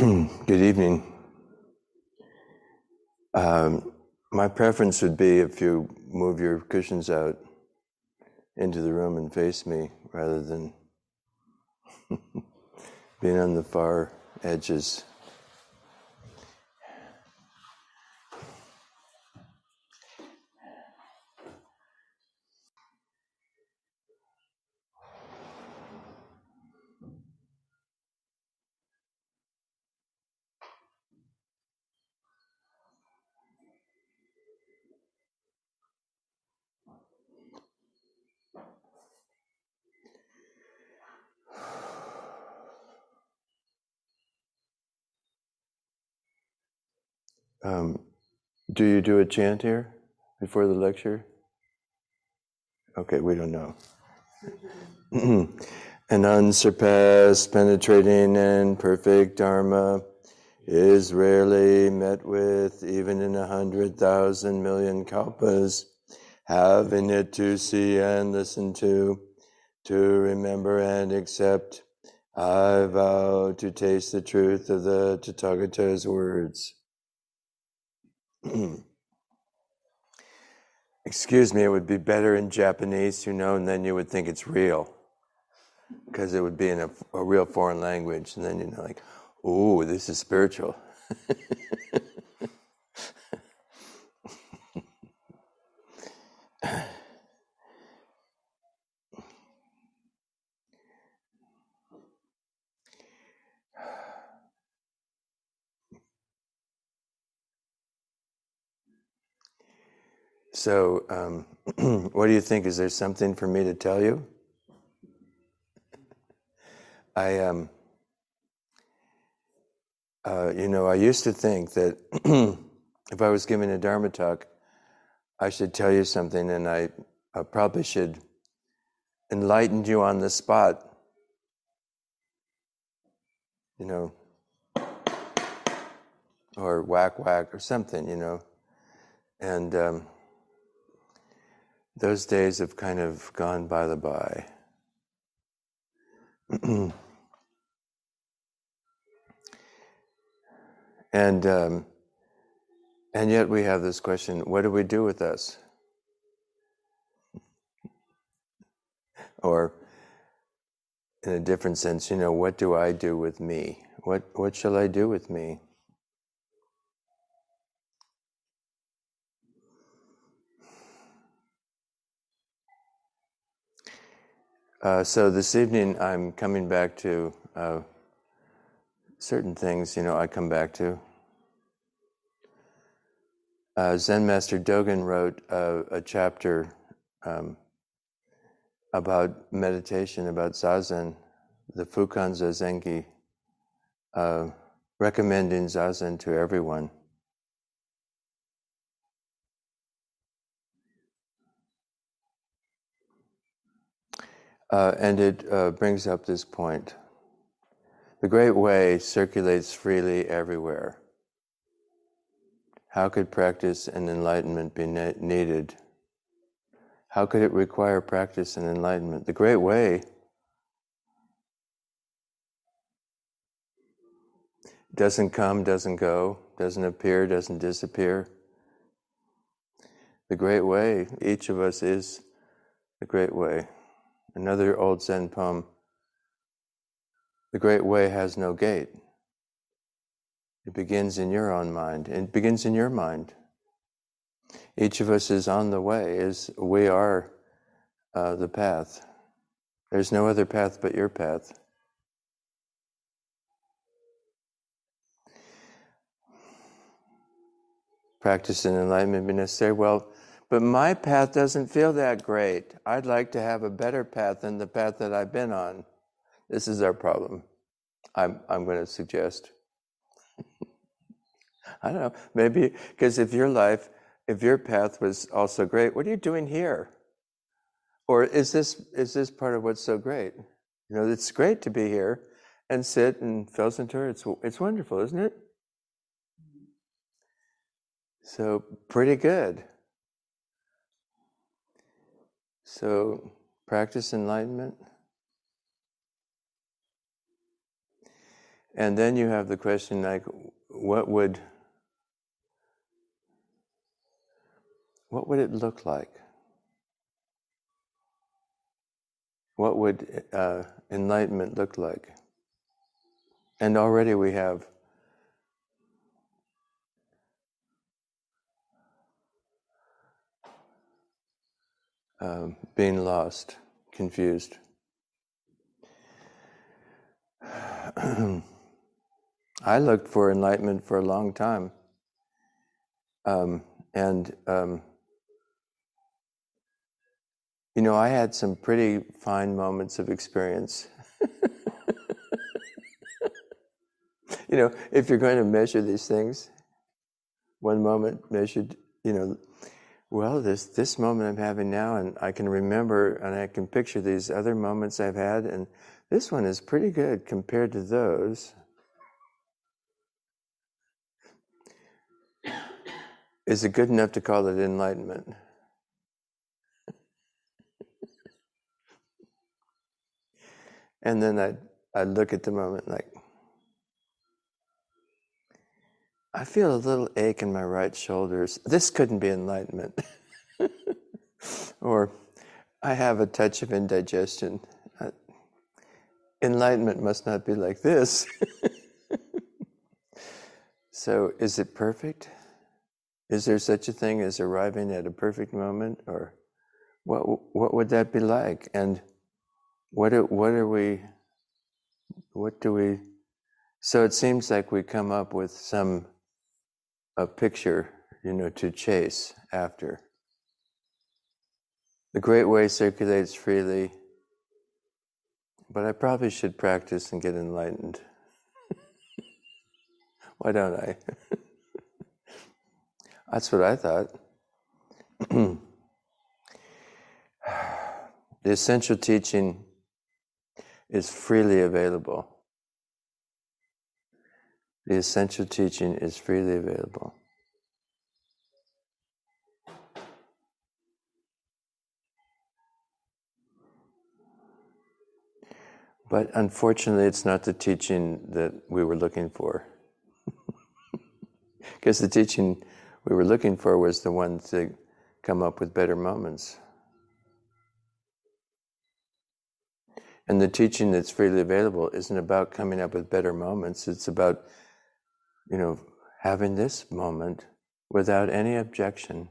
Good evening. Um, my preference would be if you move your cushions out into the room and face me rather than being on the far edges. Um, do you do a chant here before the lecture? Okay, we don't know. An unsurpassed, penetrating, and perfect Dharma is rarely met with, even in a hundred thousand million kalpas. Having it to see and listen to, to remember and accept, I vow to taste the truth of the Tathagata's words. Excuse me, it would be better in Japanese, you know, and then you would think it's real. Because it would be in a, a, real foreign language, and then you know, like, oh, this is spiritual. So, um, what do you think? Is there something for me to tell you? I, um, uh, you know, I used to think that if I was giving a Dharma talk, I should tell you something and I, I probably should enlighten you on the spot. You know, or whack whack or something, you know. And, um, those days have kind of gone by the by. and um, and yet we have this question: What do we do with us? or, in a different sense, you know, what do I do with me? What what shall I do with me? Uh, so this evening, I'm coming back to uh, certain things. You know, I come back to. Uh, Zen Master Dogen wrote a chapter um, about meditation, about zazen, the Fukan Zazengi, uh, recommending zazen to everyone. Uh, and it uh, brings up this point. The Great Way circulates freely everywhere. How could practice and enlightenment be ne- needed? How could it require practice and enlightenment? The Great Way doesn't come, doesn't go, doesn't appear, doesn't disappear. The Great Way, each of us is the Great Way. Another old Zen poem The Great Way has no gate. It begins in your own mind. It begins in your mind. Each of us is on the way, is we are uh, the path. There's no other path but your path. Practice and enlightenment necessary. Well, but my path doesn't feel that great. I'd like to have a better path than the path that I've been on. This is our problem, I'm, I'm going to suggest. I don't know. Maybe because if your life, if your path was also great, what are you doing here? Or is this is this part of what's so great? You know, it's great to be here and sit and Felsentor. It's it's wonderful, isn't it? So pretty good. So practice enlightenment. And then you have the question like, what would what would it look like? What would uh, enlightenment look like? And already we have um, being lost, confused. I looked for enlightenment for a long time. Um, and, um, you know, I had some pretty fine moments of experience. you know, if you're going to measure these things, one moment measured, you know, well, this this moment I'm having now, and I can remember and I can picture these other moments I've had, and this one is pretty good compared to those. Is it good enough to call it enlightenment? and then I I look at the moment like I feel a little ache in my right shoulders. This couldn't be enlightenment. or I have a touch of indigestion. Enlightenment must not be like this. so, is it perfect? Is there such a thing as arriving at a perfect moment, or what? What would that be like? And what? What are we? What do we? So it seems like we come up with some a picture, you know, to chase after. The great way circulates freely, but I probably should practice and get enlightened. Why don't I? That's what I thought. the essential teaching is freely available. The essential teaching is freely available. But unfortunately, it's not the teaching that we were looking for. Because the teaching we were looking for was the one to come up with better moments. And the teaching that's freely available isn't about coming up with better moments, it's about you know, having this moment without any objection.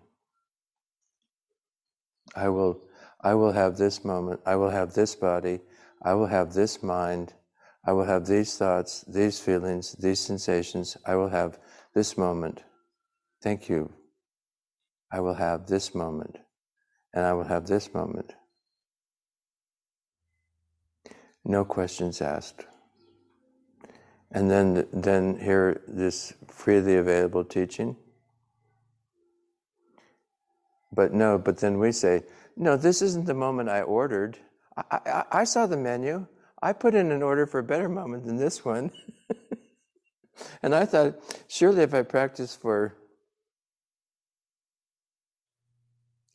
I will, I will have this moment, I will have this body, I will have this mind, I will have these thoughts, these feelings, these sensations, I will have this moment. Thank you. I will have this moment, and I will have this moment. No questions asked. And then, then hear this freely available teaching. But no, but then we say, no, this isn't the moment I ordered. I, I, I saw the menu. I put in an order for a better moment than this one. and I thought, surely if I practice for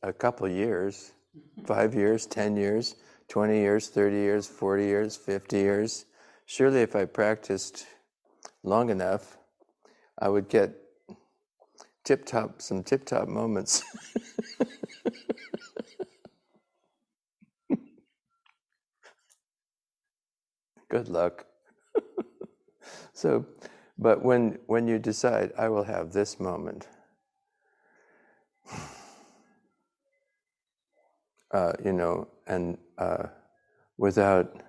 a couple years, five years, 10 years, 20 years, 30 years, 40 years, 50 years, surely if I practiced long enough, I would get tip top, some tip top moments. Good luck. so, but when when you decide, I will have this moment, uh, you know, and uh, without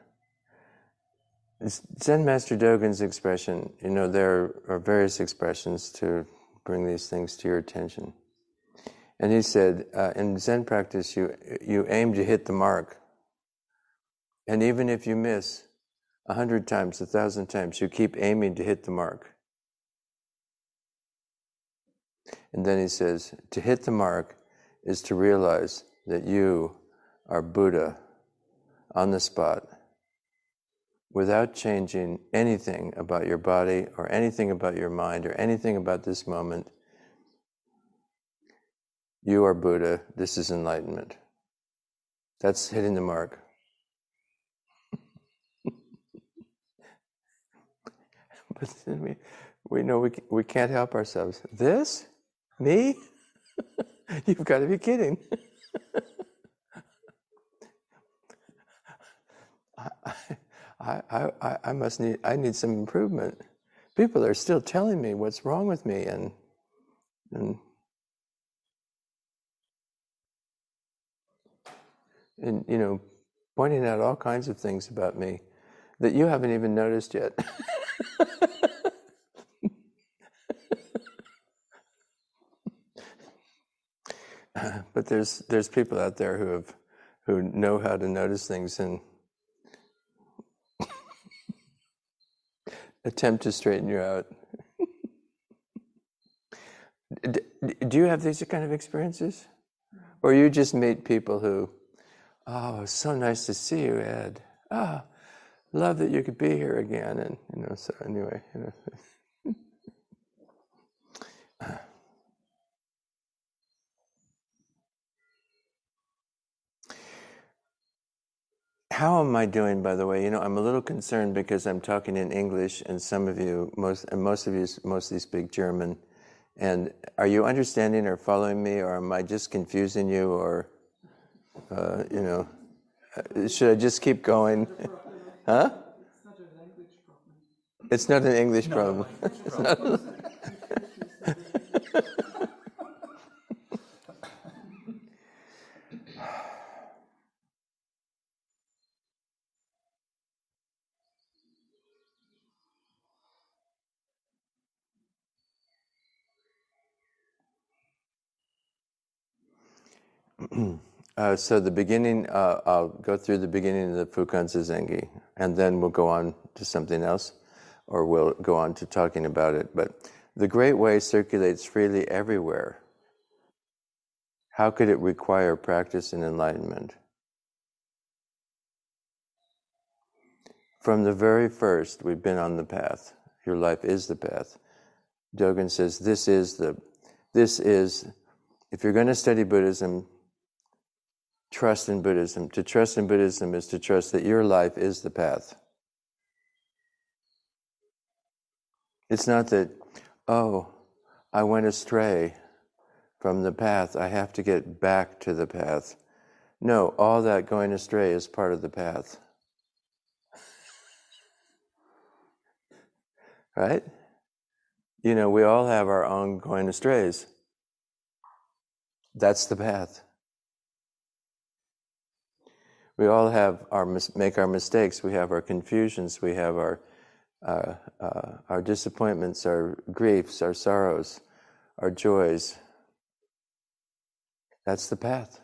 Zen Master Dogen's expression, you know, there are various expressions to bring these things to your attention. And he said, uh, in Zen practice, you, you aim to hit the mark. And even if you miss a hundred times, a thousand times, you keep aiming to hit the mark. And then he says, to hit the mark is to realize that you are Buddha on the spot without changing anything about your body or anything about your mind or anything about this moment. You are Buddha. This is enlightenment. That's hitting the mark. but we, we know we, we can't help ourselves. This? Me? You've got to be kidding. I, I, I I, I must need, I need some improvement. People are still telling me what's wrong with me and, and, and, you know, pointing out all kinds of things about me that you haven't even noticed yet. but there's there's people out there who have who know how to notice things and attempt to straighten you out. Do you have these kind of experiences? Or you just meet people who, oh, so nice to see you, Ed. Ah, oh, love that you could be here again. And, you know, so anyway, you know. How am I doing, by the way? You know, I'm a little concerned because I'm talking in English, and some of you, most, and most of you, mostly speak German. And are you understanding or following me, or am I just confusing you, or, uh, you know, uh, should I just keep going? huh? It's not an English problem. It's not an English problem. uh, so the beginning, uh, I'll go through the beginning of the Fukan Zazengi, and then we'll go on to something else, or we'll go on to talking about it. But the Great Way circulates freely everywhere. How could it require practice and enlightenment? From the very first, we've been on the path. Your life is the path. Dogen says, "This is the, this is, if you're going to study Buddhism, trust in Buddhism. To trust in Buddhism is to trust that your life is the path. It's not that, oh, I went astray from the path. I have to get back to the path. No, all that going astray is part of the path. right? You know, we all have our own going astrays. That's the path. We all have our make our mistakes. We have our confusions. We have our uh, uh, our disappointments, our griefs, our sorrows, our joys. That's the path.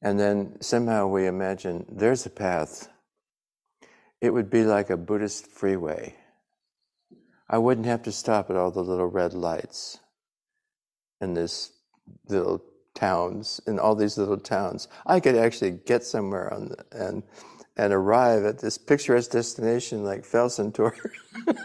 And then somehow we imagine there's a path. It would be like a Buddhist freeway. I wouldn't have to stop at all the little red lights in this little towns, in all these little towns. I could actually get somewhere on the, and and arrive at this picturesque destination like Felsentor.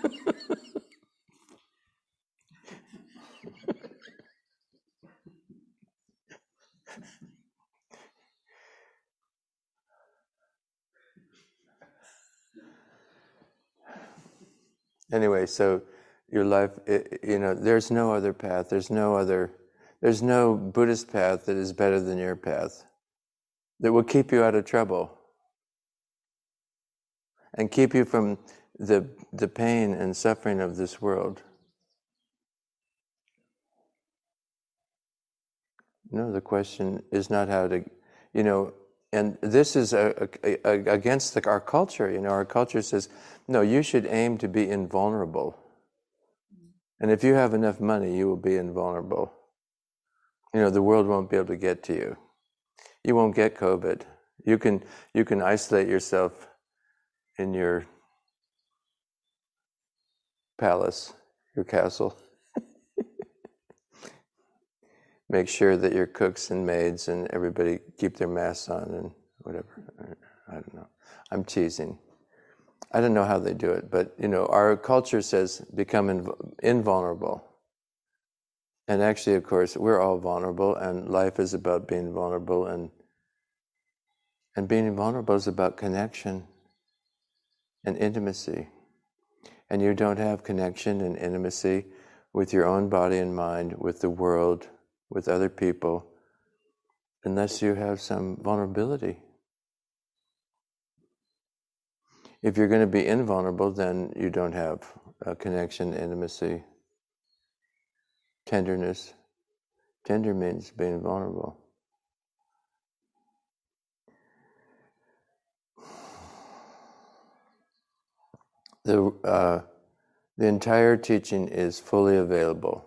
anyway, so your life, it, you know, there's no other path. There's no other there's no Buddhist path that is better than your path, that will keep you out of trouble and keep you from the, the pain and suffering of this world. No, the question is not how to, you know, and this is a, a, a, against the, our culture. You know, our culture says, no, you should aim to be invulnerable. And if you have enough money, you will be invulnerable you know, the world won't be able to get to you. You won't get COVID. You can, you can isolate yourself in your palace, your castle. make sure that your cooks and maids and everybody keep their masks on and whatever. I don't know. I'm teasing. I don't know how they do it, but you know, our culture says become inv- invulnerable. And actually, of course, we're all vulnerable, and life is about being vulnerable, and and being vulnerable is about connection and intimacy. And you don't have connection and intimacy with your own body and mind, with the world, with other people, unless you have some vulnerability. If you're going to be invulnerable, then you don't have a connection, intimacy, tenderness. Tender means being vulnerable. The, uh, the entire teaching is fully available.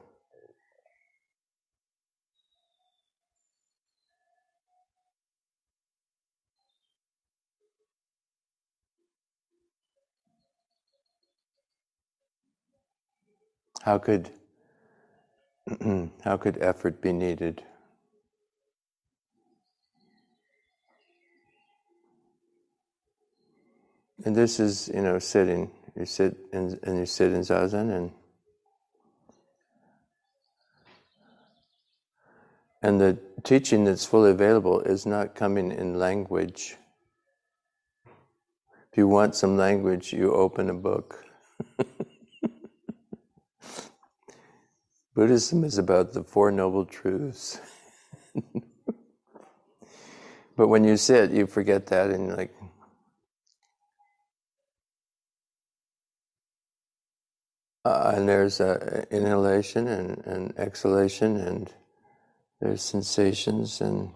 How could how could effort be needed? And this is, you know, sitting. You sit in, and you sit in zazen, and and the teaching that's fully available is not coming in language. If you want some language, you open a book. Buddhism is about the Four Noble Truths. but when you sit, you forget that and you're like, uh, and there's uh, inhalation and, and exhalation, and there's sensations, and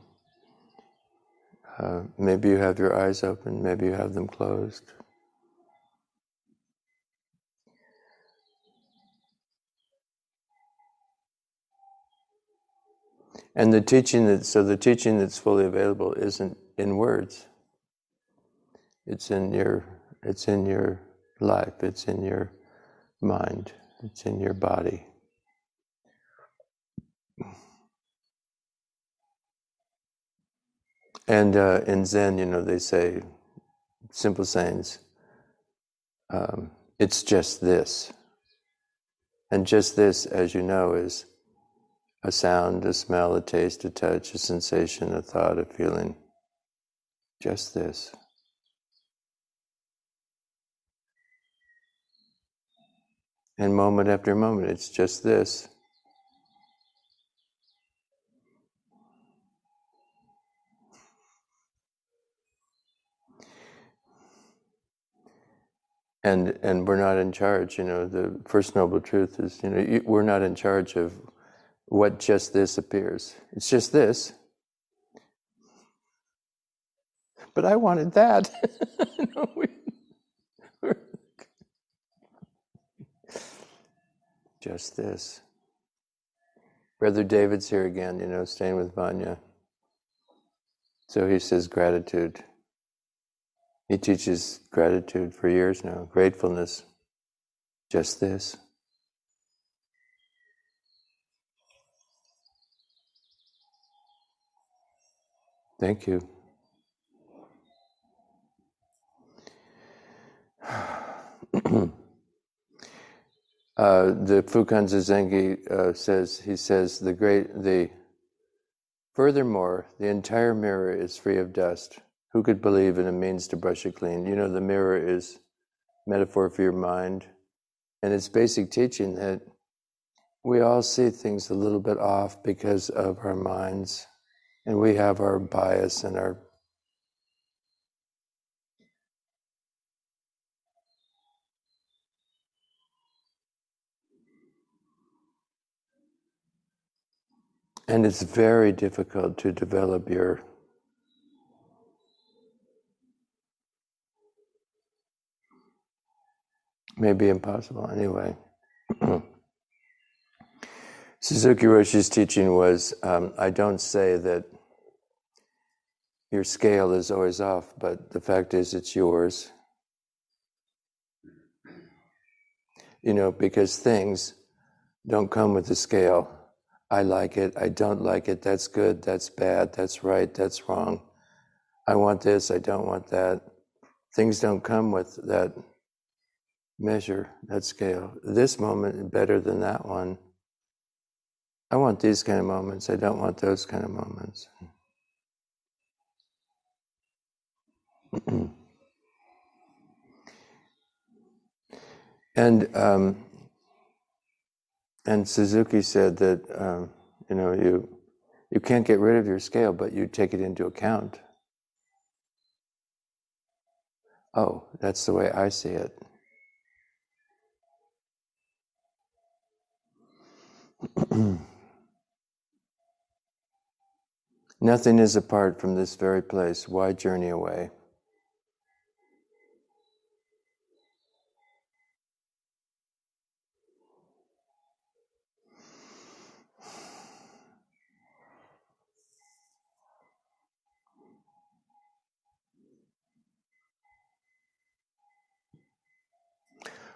uh, maybe you have your eyes open, maybe you have them closed. And the teaching that so the teaching that's fully available isn't in words. It's in your it's in your life, it's in your mind, it's in your body. And uh, in Zen, you know, they say simple sayings. Um, it's just this. And just this, as you know, is a sound, a smell, a taste, a touch, a sensation, a thought, a feeling. Just this. And moment after moment, it's just this. And and we're not in charge. You know, the first noble truth is, you know, we're not in charge of what just this appears. It's just this. But I wanted that. just this. Brother David's here again, you know, staying with Vanya. So he says gratitude. He teaches gratitude for years now, gratefulness. Just this. Thank you. uh, the Fukan Zazengi uh, says, he says, the great, the, furthermore, the entire mirror is free of dust. Who could believe in a means to brush it clean? You know, the mirror is metaphor for your mind. And it's basic teaching that we all see things a little bit off because of our minds and we have our bias and our and it's very difficult to develop your maybe impossible. Anyway. Suzuki Roshi's teaching was um, I don't say that your scale is always off, but the fact is it's yours. You know, because things don't come with a scale. I like it, I don't like it, that's good, that's bad, that's right, that's wrong. I want this, I don't want that. Things don't come with that measure, that scale. This moment better than that one. I want these kind of moments, I don't want those kind of moments. and um, and Suzuki said that um, you know you you can't get rid of your scale, but you take it into account. Oh, that's the way I see it. Nothing is apart from this very place. Why journey away?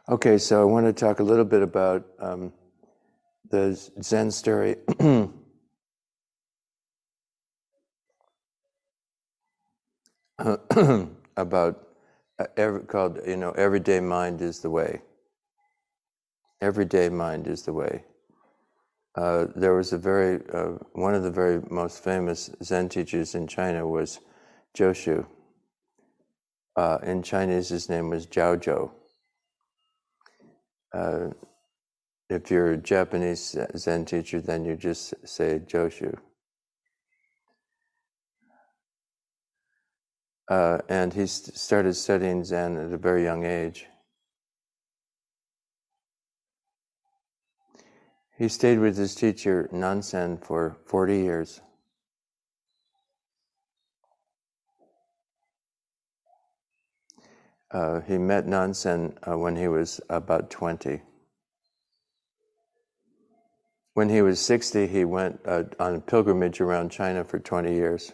Okay, so I want to talk a little bit about um, the Zen story. about uh, every, called you know everyday mind is the way. Everyday mind is the way. Uh, there was a very uh, one of the very most famous Zen teachers in China was Joshu. Uh, in Chinese, his name was Zhao Zhou uh, if you're a Japanese Zen teacher, then you just say Joshu. Uh, and he st- started studying Zen at a very young age. He stayed with his teacher Nansen for 40 years. Uh, he met Nansen uh, when he was about 20. When he was 60, he went uh, on a pilgrimage around China for 20 years,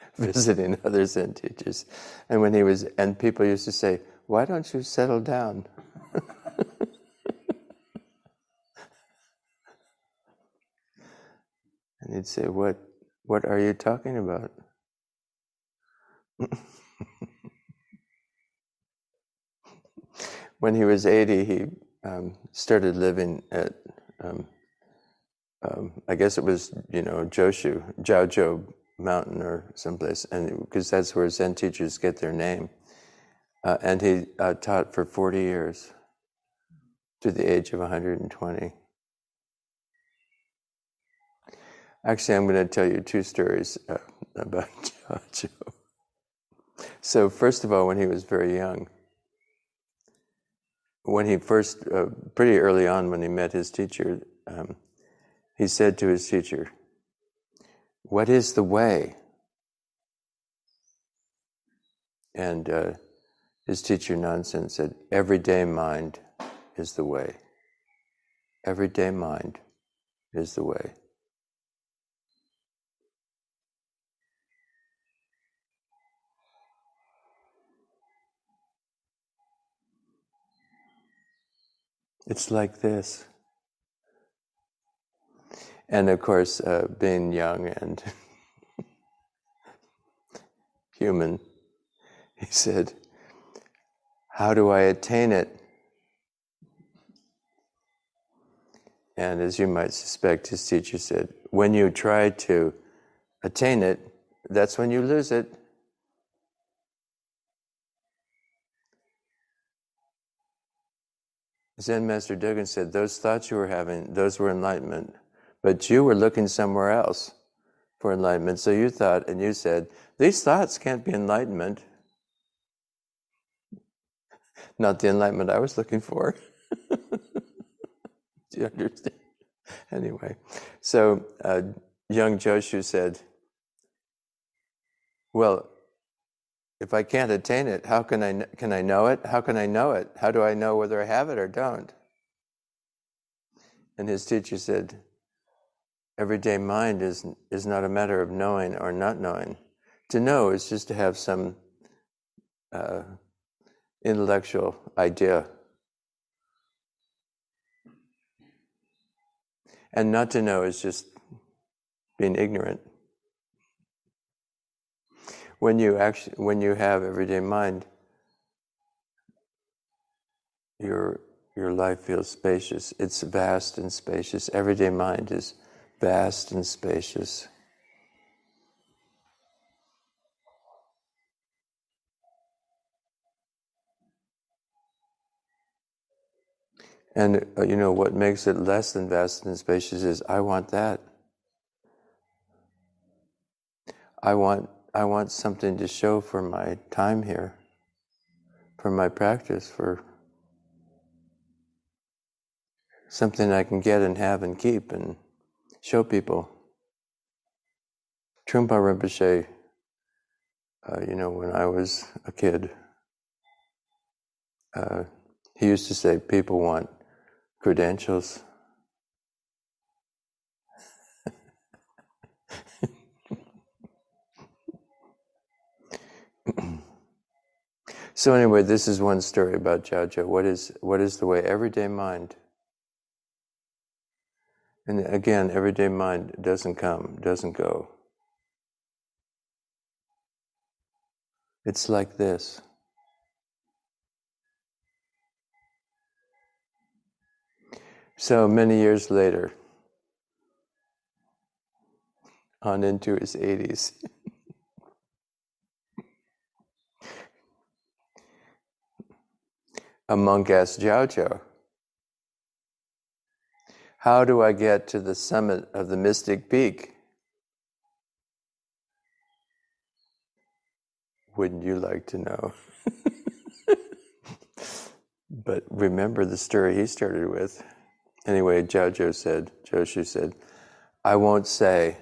visiting other Zen teachers. And when he was, and people used to say, "Why don't you settle down?" and he'd say, "What? What are you talking about?" When he was 80, he um, started living at, um, um, I guess it was, you know, Joshu, Zhao Zhou Mountain or someplace, and because that's where Zen teachers get their name. Uh, and he uh, taught for 40 years to the age of 120. Actually, I'm going to tell you two stories uh, about Zhao Zhou. So, first of all, when he was very young, when he first, uh, pretty early on, when he met his teacher, um, he said to his teacher, What is the way? And uh, his teacher, Nansen, said, Everyday mind is the way. Everyday mind is the way. It's like this. And of course, uh, being young and human, he said, How do I attain it? And as you might suspect, his teacher said, When you try to attain it, that's when you lose it. Zen Master Dogen said, Those thoughts you were having, those were enlightenment. But you were looking somewhere else for enlightenment. So you thought, and you said, These thoughts can't be enlightenment. Not the enlightenment I was looking for. Do you understand? Anyway, so uh, young Joshu said, Well, if I can't attain it, how can I, can I know it? How can I know it? How do I know whether I have it or don't? And his teacher said, Everyday mind is, is not a matter of knowing or not knowing. To know is just to have some uh, intellectual idea. And not to know is just being ignorant. When you actually, when you have everyday mind, your your life feels spacious. It's vast and spacious. Everyday mind is vast and spacious. And uh, you know what makes it less than vast and spacious is I want that. I want I want something to show for my time here, for my practice, for something I can get and have and keep and show people. Trungpa Rinpoche, uh, you know, when I was a kid, uh, he used to say, people want credentials. So anyway, this is one story about Jiao What is what is the way everyday mind? And again, everyday mind doesn't come, doesn't go. It's like this. So many years later, on into his 80s, a monk asked Jiao How do I get to the summit of the mystic peak? Wouldn't you like to know? but remember the story he started with. Anyway, Jiao said, Joshu said, I won't say.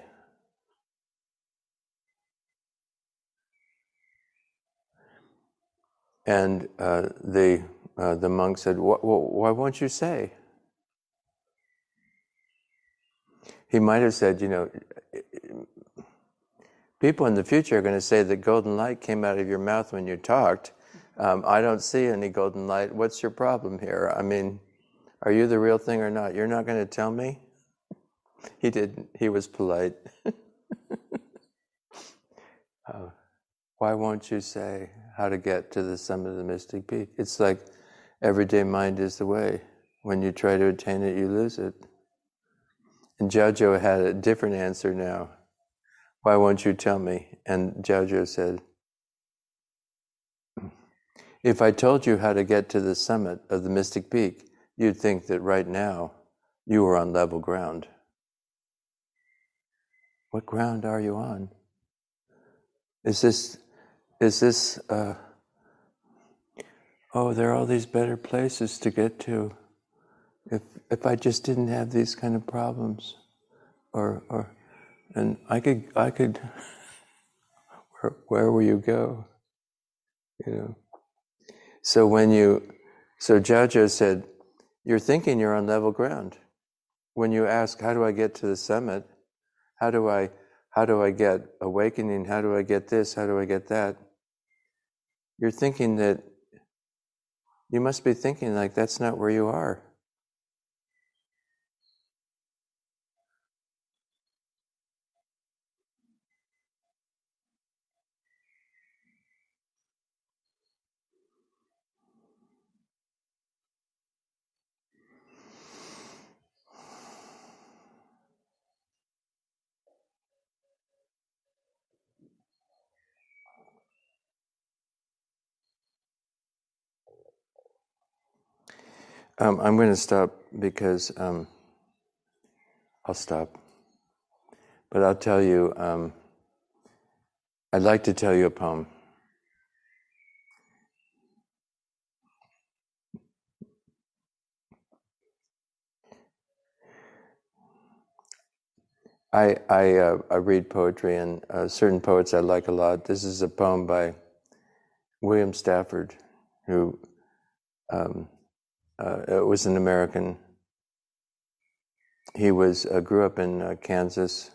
And uh, the, uh, the monk said, Why won't you say? He might have said, You know, people in the future are going to say that golden light came out of your mouth when you talked. Um, I don't see any golden light. What's your problem here? I mean, are you the real thing or not? You're not going to tell me? He didn't. He was polite. uh, why won't you say how to get to the summit of the mystic peak? It's like everyday mind is the way. When you try to attain it, you lose it. And Jiao had a different answer now. Why won't you tell me? And Jiao said, If I told you how to get to the summit of the mystic peak, you'd think that right now you were on level ground. What ground are you on? Is this, is this, uh, oh, there are all these better places to get to. If, if I just didn't have these kind of problems, or, or, and I could, I could, where, where will you go? You know. So when you, so Jiao said, you're thinking you're on level ground. When you ask, how do I get to the summit? How do I, how do I get awakening? How do I get this? How do I get that? You're thinking that you must be thinking like that's not where you are. Um, I'm going to stop because um, I'll stop. But I'll tell you, um, I'd like to tell you a poem. I, I, uh, I read poetry, and uh, certain poets I like a lot. This is a poem by William Stafford, who um, uh, it was an American. He was uh, grew up in uh, Kansas.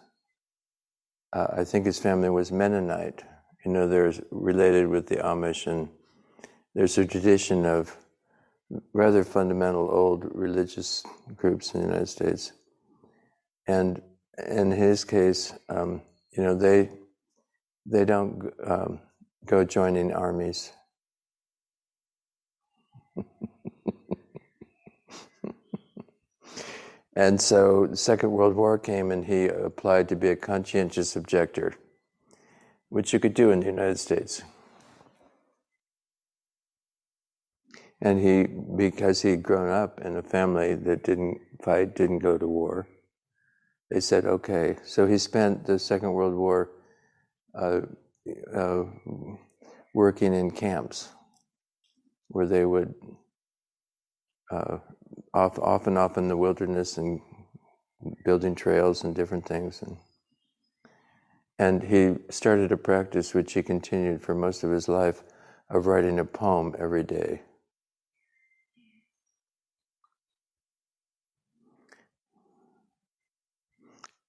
Uh, I think his family was Mennonite. You know, they're related with the Amish, and there's a tradition of rather fundamental old religious groups in the United States. and in his case, um, you know, they they don't um, go joining armies. and so the Second World War came and he applied to be a conscientious objector, which you could do in the United States. And he, because he'd grown up in a family that didn't fight, didn't go to war, they said, okay. So he spent the Second World War uh, uh, working in camps where they would uh, off, off and off in the wilderness and building trails and different things. And, and he started a practice which he continued for most of his life of writing a poem every day.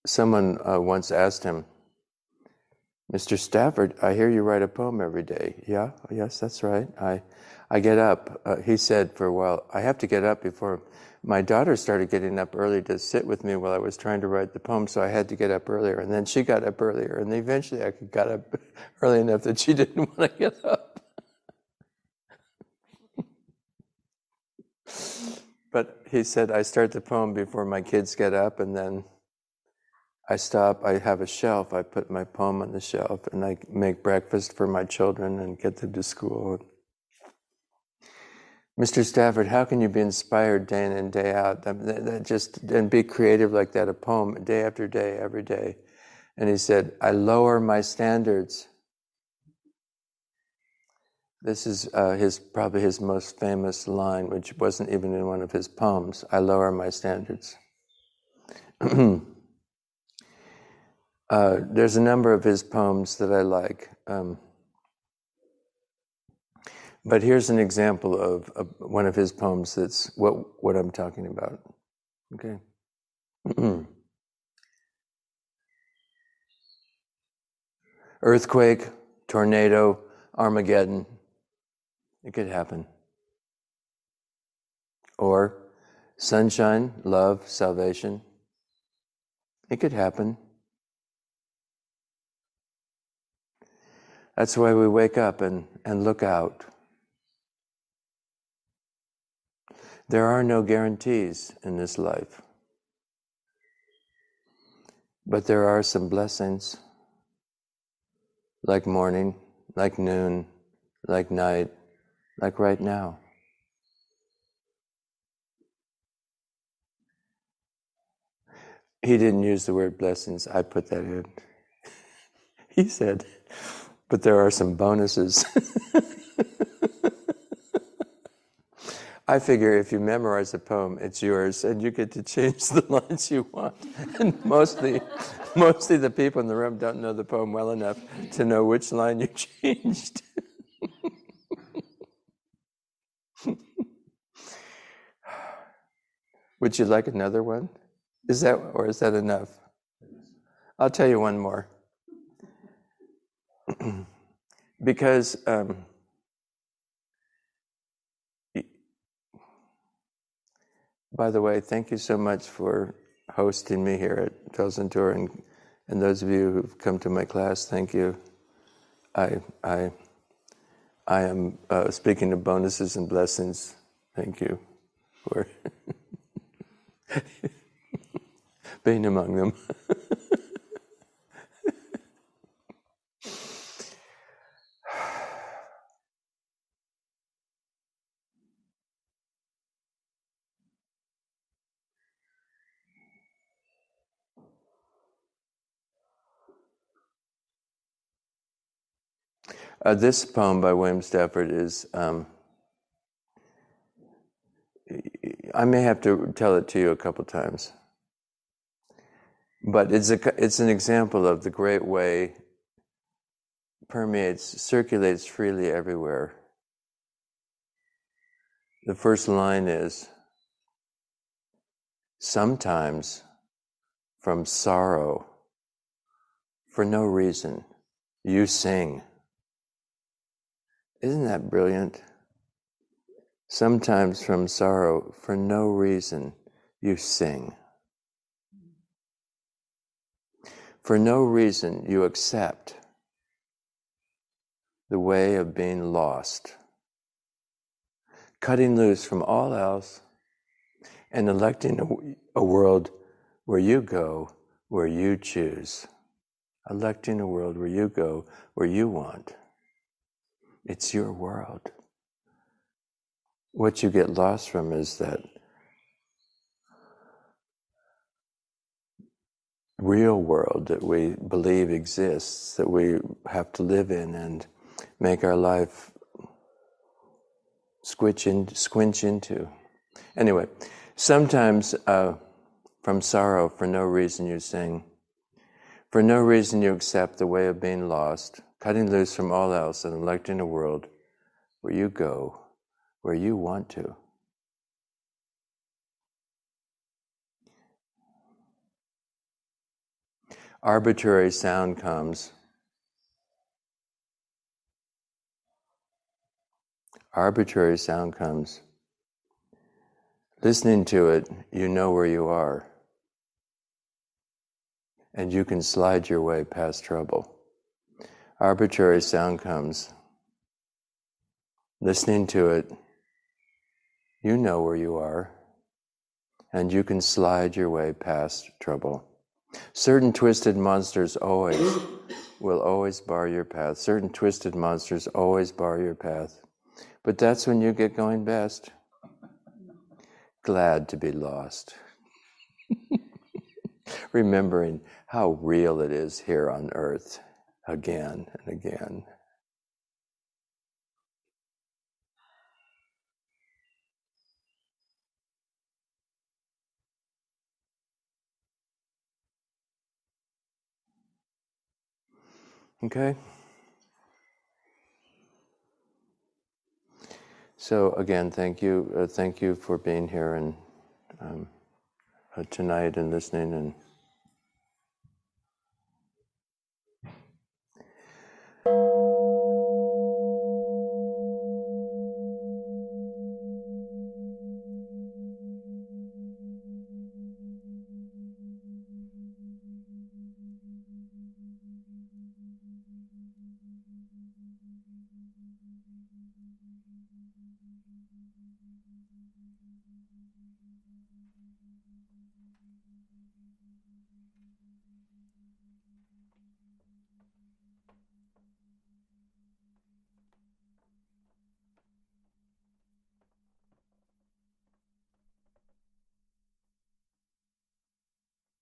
Someone uh, once asked him, Mr. Stafford, I hear you write a poem every day. Yeah, yes, that's right. I, I get up. Uh, he said for a while, I have to get up before my daughter started getting up early to sit with me while I was trying to write the poem, so I had to get up earlier. And then she got up earlier, and eventually I got up early enough that she didn't want to get up. but he said, I start the poem before my kids get up, and then I stop, I have a shelf, I put my poem on the shelf, and I make breakfast for my children and get them to school. Mr. Stafford, how can you be inspired day in and day out? That, that just and be creative like that, a poem day after day, every day. And he said, I lower my standards. This is uh, his probably his most famous line, which wasn't even in one of his poems. I lower my standards. Uh, there's a number of his poems that I like. Um, but here's an example of, of, one of his poems that's what, what I'm talking about. Okay. Earthquake, tornado, Armageddon. It could happen. Or sunshine, love, salvation. It could happen. That's why we wake up and, and look out. There are no guarantees in this life, but there are some blessings, like morning, like noon, like night, like right now. He didn't use the word blessings, I put that in. he said, but there are some bonuses. I figure if you memorize a poem, it's yours, and you get to change the lines you want. And mostly, mostly the people in the room don't know the poem well enough to know which line you changed. Would you like another one? Is that or is that enough? I'll tell you one more. because um, by the way, thank you so much for hosting me here at Felsentor, and and those of you who've come to my class, thank you. I I I am uh, speaking of bonuses and blessings. Thank you for being among them. Uh, this poem by William Stafford is. Um, I may have to tell it to you a couple times, but it's a it's an example of the great way permeates circulates freely everywhere. The first line is sometimes from sorrow for no reason you sing isn't that brilliant? Sometimes from sorrow, for no reason, you sing. for no reason you accept the way of being lost, cutting loose from all else and electing a, a world where you go, where you choose. Electing a world where you go, where you want. It's your world. What you get lost from is that real world that we believe exists, that we have to live in and make our life squinch, in, squinch into. Anyway, sometimes uh, from sorrow, for no reason, you sing. For no reason, you accept the way of being lost, cutting loose from all else and electing a world where you go, where you want to. Arbitrary sound comes. Arbitrary sound comes. Listening to it, you know where you are. And you can slide your way past trouble. Arbitrary sound comes. Listening to it, you know where you are. And you can slide your way past trouble. Certain twisted monsters always will always bar your path. Certain twisted monsters always bar your path. But that's when you get going best glad to be lost. Remembering how real it is here on earth again and again. Okay? So again, thank you, uh, thank you for being here and um, uh, tonight and listening and.